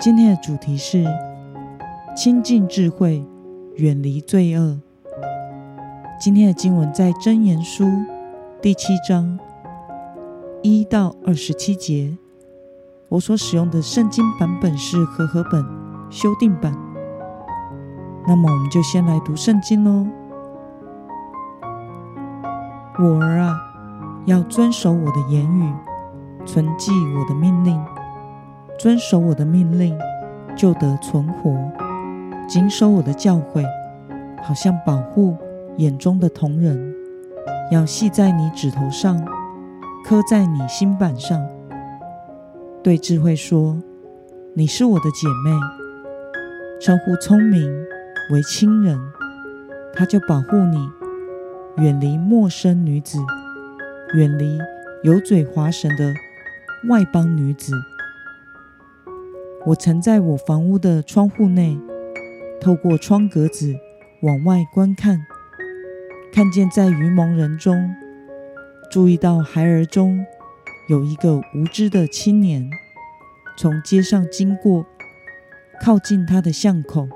今天的主题是亲近智慧，远离罪恶。今天的经文在箴言书第七章一到二十七节。我所使用的圣经版本是和合本修订版。那么，我们就先来读圣经喽。我儿啊，要遵守我的言语，存记我的命令。遵守我的命令，就得存活；谨守我的教诲，好像保护眼中的瞳仁。要系在你指头上，刻在你心板上。对智慧说：“你是我的姐妹。”称呼聪明为亲人，他就保护你，远离陌生女子，远离油嘴滑舌的外邦女子。我曾在我房屋的窗户内，透过窗格子往外观看，看见在愚蒙人中，注意到孩儿中有一个无知的青年，从街上经过，靠近他的巷口，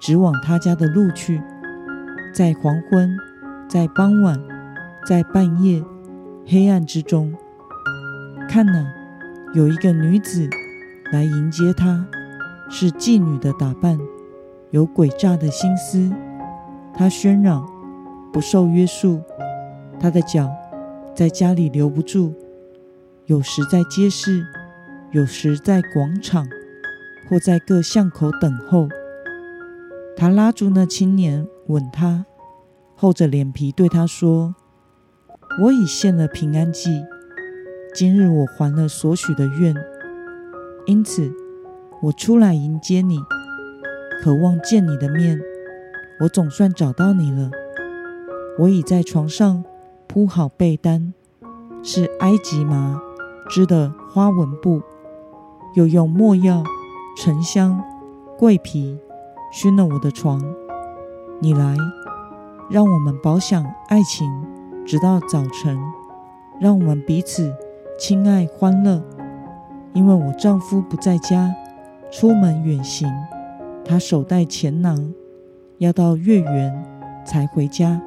直往他家的路去，在黄昏，在傍晚，在半夜，黑暗之中，看哪，有一个女子。来迎接他，是妓女的打扮，有诡诈的心思。他喧嚷，不受约束。他的脚在家里留不住，有时在街市，有时在广场，或在各巷口等候。他拉住那青年，吻他，厚着脸皮对他说：“我已献了平安祭，今日我还了所许的愿。”因此，我出来迎接你，渴望见你的面。我总算找到你了。我已在床上铺好被单，是埃及麻织的花纹布，又用没药、沉香、桂皮熏了我的床。你来，让我们饱享爱情，直到早晨。让我们彼此亲爱欢乐。因为我丈夫不在家，出门远行，他手带钱囊，要到月圆才回家。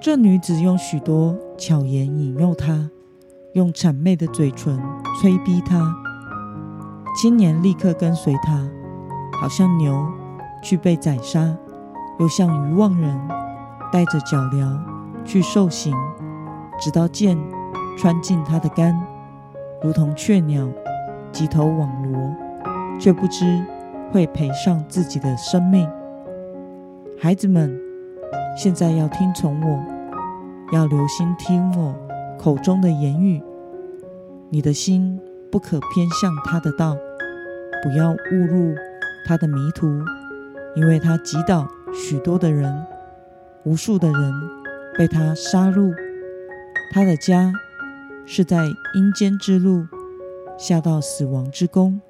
这女子用许多巧言引诱他，用谄媚的嘴唇催逼他。青年立刻跟随他，好像牛去被宰杀，又像愚妄人带着脚镣去受刑，直到箭穿进他的肝。如同雀鸟急投网罗，却不知会赔上自己的生命。孩子们，现在要听从我，要留心听我口中的言语。你的心不可偏向他的道，不要误入他的迷途，因为他击倒许多的人，无数的人被他杀戮，他的家。是在阴间之路，下到死亡之宫。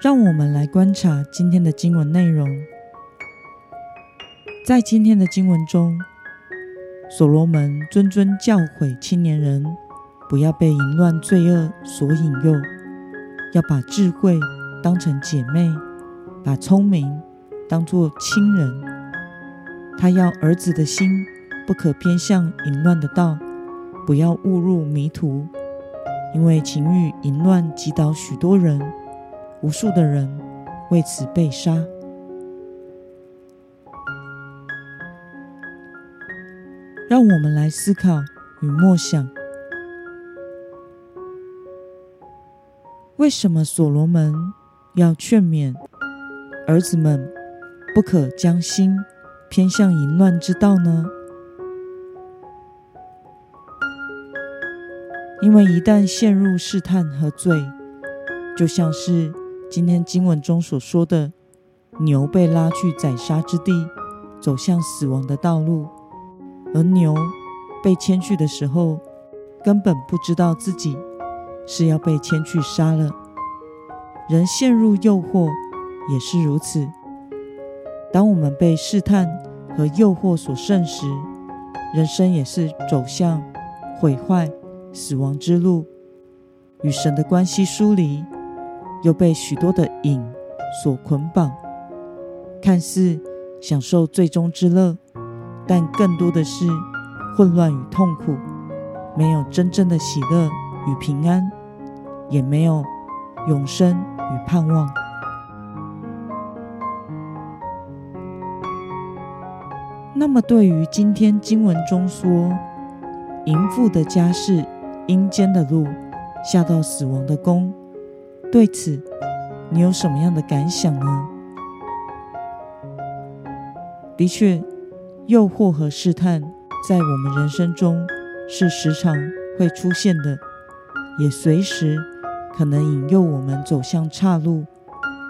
让我们来观察今天的经文内容。在今天的经文中，所罗门谆谆教诲青年人，不要被淫乱罪恶所引诱，要把智慧当成姐妹，把聪明当作亲人。他要儿子的心不可偏向淫乱的道，不要误入迷途，因为情欲淫乱击倒许多人，无数的人为此被杀。让我们来思考与默想：为什么所罗门要劝勉儿子们不可将心偏向淫乱之道呢？因为一旦陷入试探和罪，就像是今天经文中所说的，牛被拉去宰杀之地，走向死亡的道路，而牛被牵去的时候，根本不知道自己是要被牵去杀了。人陷入诱惑也是如此。当我们被试探和诱惑所胜时，人生也是走向毁坏、死亡之路，与神的关系疏离，又被许多的瘾所捆绑，看似享受最终之乐，但更多的是混乱与痛苦，没有真正的喜乐与平安，也没有永生与盼望。那么，对于今天经文中说淫妇的家是阴间的路，下到死亡的宫，对此你有什么样的感想呢？的确，诱惑和试探在我们人生中是时常会出现的，也随时可能引诱我们走向岔路、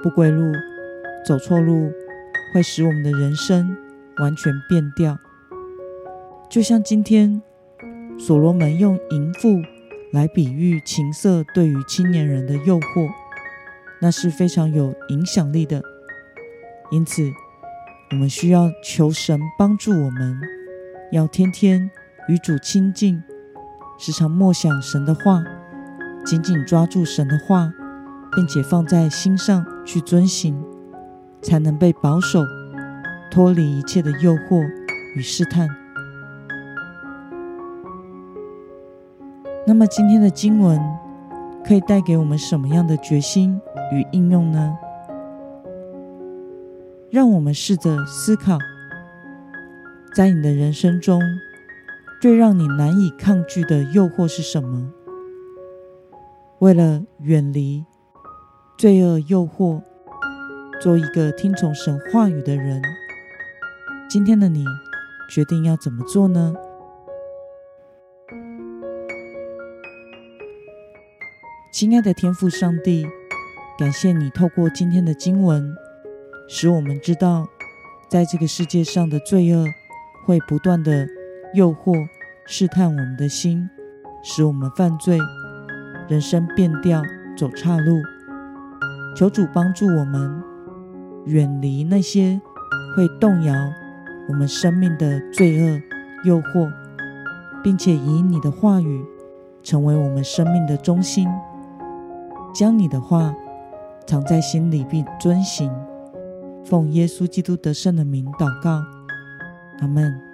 不归路，走错路会使我们的人生完全变掉，就像今天所罗门用淫妇来比喻情色对于青年人的诱惑，那是非常有影响力的。因此，我们需要求神帮助我们，要天天与主亲近，时常默想神的话，紧紧抓住神的话，并且放在心上去遵行，才能被保守。脱离一切的诱惑与试探。那么，今天的经文可以带给我们什么样的决心与应用呢？让我们试着思考，在你的人生中，最让你难以抗拒的诱惑是什么？为了远离罪恶诱惑，做一个听从神话语的人。今天的你决定要怎么做呢？亲爱的天父上帝，感谢你透过今天的经文，使我们知道，在这个世界上的罪恶会不断的诱惑、试探我们的心，使我们犯罪，人生变调，走岔路。求主帮助我们远离那些会动摇。我们生命的罪恶、诱惑，并且以你的话语成为我们生命的中心，将你的话藏在心里并遵行。奉耶稣基督得胜的名祷告，阿门。